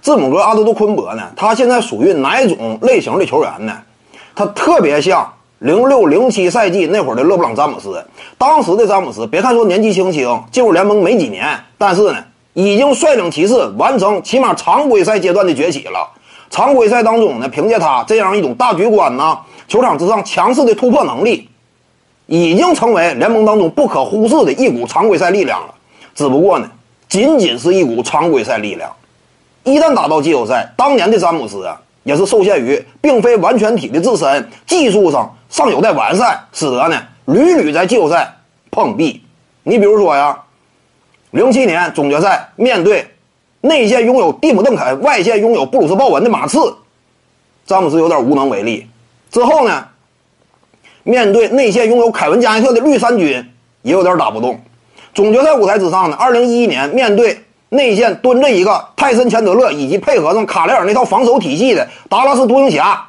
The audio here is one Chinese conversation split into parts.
字母哥阿德杜昆博呢，他现在属于哪种类型的球员呢？他特别像零六零七赛季那会儿的勒布朗詹姆斯。当时的詹姆斯，别看说年纪轻轻，进入联盟没几年，但是呢，已经率领骑士完成起码常规赛阶段的崛起了。常规赛当中呢，凭借他这样一种大局观呐，球场之上强势的突破能力，已经成为联盟当中不可忽视的一股常规赛力量了。只不过呢，仅仅是一股常规赛力量。一旦打到季后赛，当年的詹姆斯啊，也是受限于并非完全体的自身，技术上尚有待完善，使得呢屡屡在季后赛碰壁。你比如说呀，零七年总决赛面对内线拥有蒂姆·邓肯、外线拥有布鲁斯·鲍文的马刺，詹姆斯有点无能为力。之后呢，面对内线拥有凯文·加内特的绿衫军，也有点打不动。总决赛舞台之上呢，二零一一年面对。内线蹲着一个泰森·钱德勒，以及配合上卡莱尔那套防守体系的达拉斯独行侠，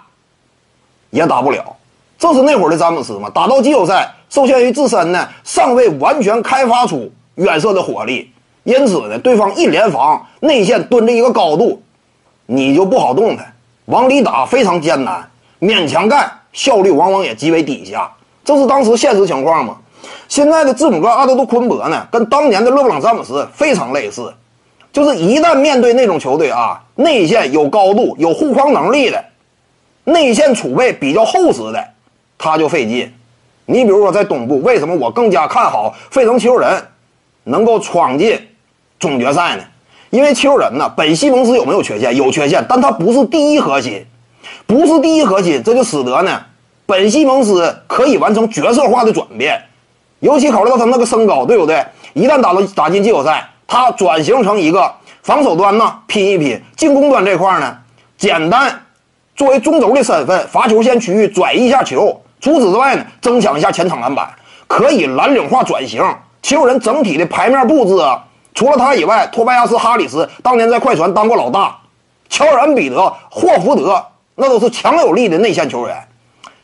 也打不了。这是那会儿的詹姆斯嘛？打到季后赛，受限于自身呢，尚未完全开发出远射的火力，因此呢，对方一联防，内线蹲着一个高度，你就不好动弹，往里打非常艰难，勉强干，效率往往也极为低下。这是当时现实情况嘛？现在的字母哥阿德杜昆博呢，跟当年的勒布朗詹姆斯非常类似。就是一旦面对那种球队啊，内线有高度、有护框能力的，内线储备比较厚实的，他就费劲。你比如说在东部，为什么我更加看好费城球人能够闯进总决赛呢？因为球人呢，本西蒙斯有没有缺陷？有缺陷，但他不是第一核心，不是第一核心，这就使得呢，本西蒙斯可以完成角色化的转变。尤其考虑到他那个身高，对不对？一旦打到打进季后赛。他转型成一个防守端呢，拼一拼；进攻端这块呢，简单作为中轴的身份，罚球线区域转移一下球。除此之外呢，争抢一下前场篮板，可以蓝领化转型。球人整体的牌面布置啊，除了他以外，托拜亚斯·哈里斯当年在快船当过老大，乔尔·恩比德、霍福德那都是强有力的内线球员，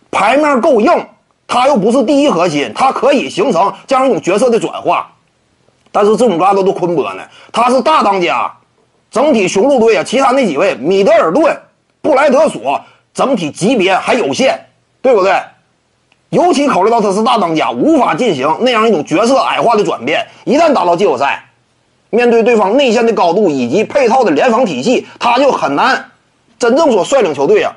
牌面够硬。他又不是第一核心，他可以形成这样一种角色的转化。但是字母哥都都昆博呢，他是大当家，整体雄鹿队啊，其他那几位米德尔顿、布莱德索，整体级别还有限，对不对？尤其考虑到他是大当家，无法进行那样一种角色矮化的转变。一旦打到季后赛，面对对方内线的高度以及配套的联防体系，他就很难真正说率领球队啊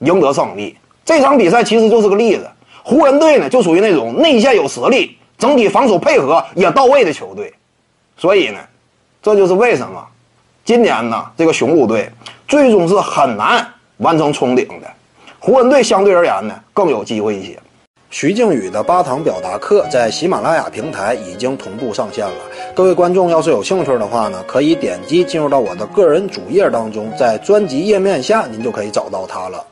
赢得胜利。这场比赛其实就是个例子，湖人队呢就属于那种内线有实力。整体防守配合也到位的球队，所以呢，这就是为什么今年呢这个雄鹿队最终是很难完成冲顶的。湖人队相对而言呢更有机会一些。徐静宇的八堂表达课在喜马拉雅平台已经同步上线了，各位观众要是有兴趣的话呢，可以点击进入到我的个人主页当中，在专辑页面下您就可以找到它了。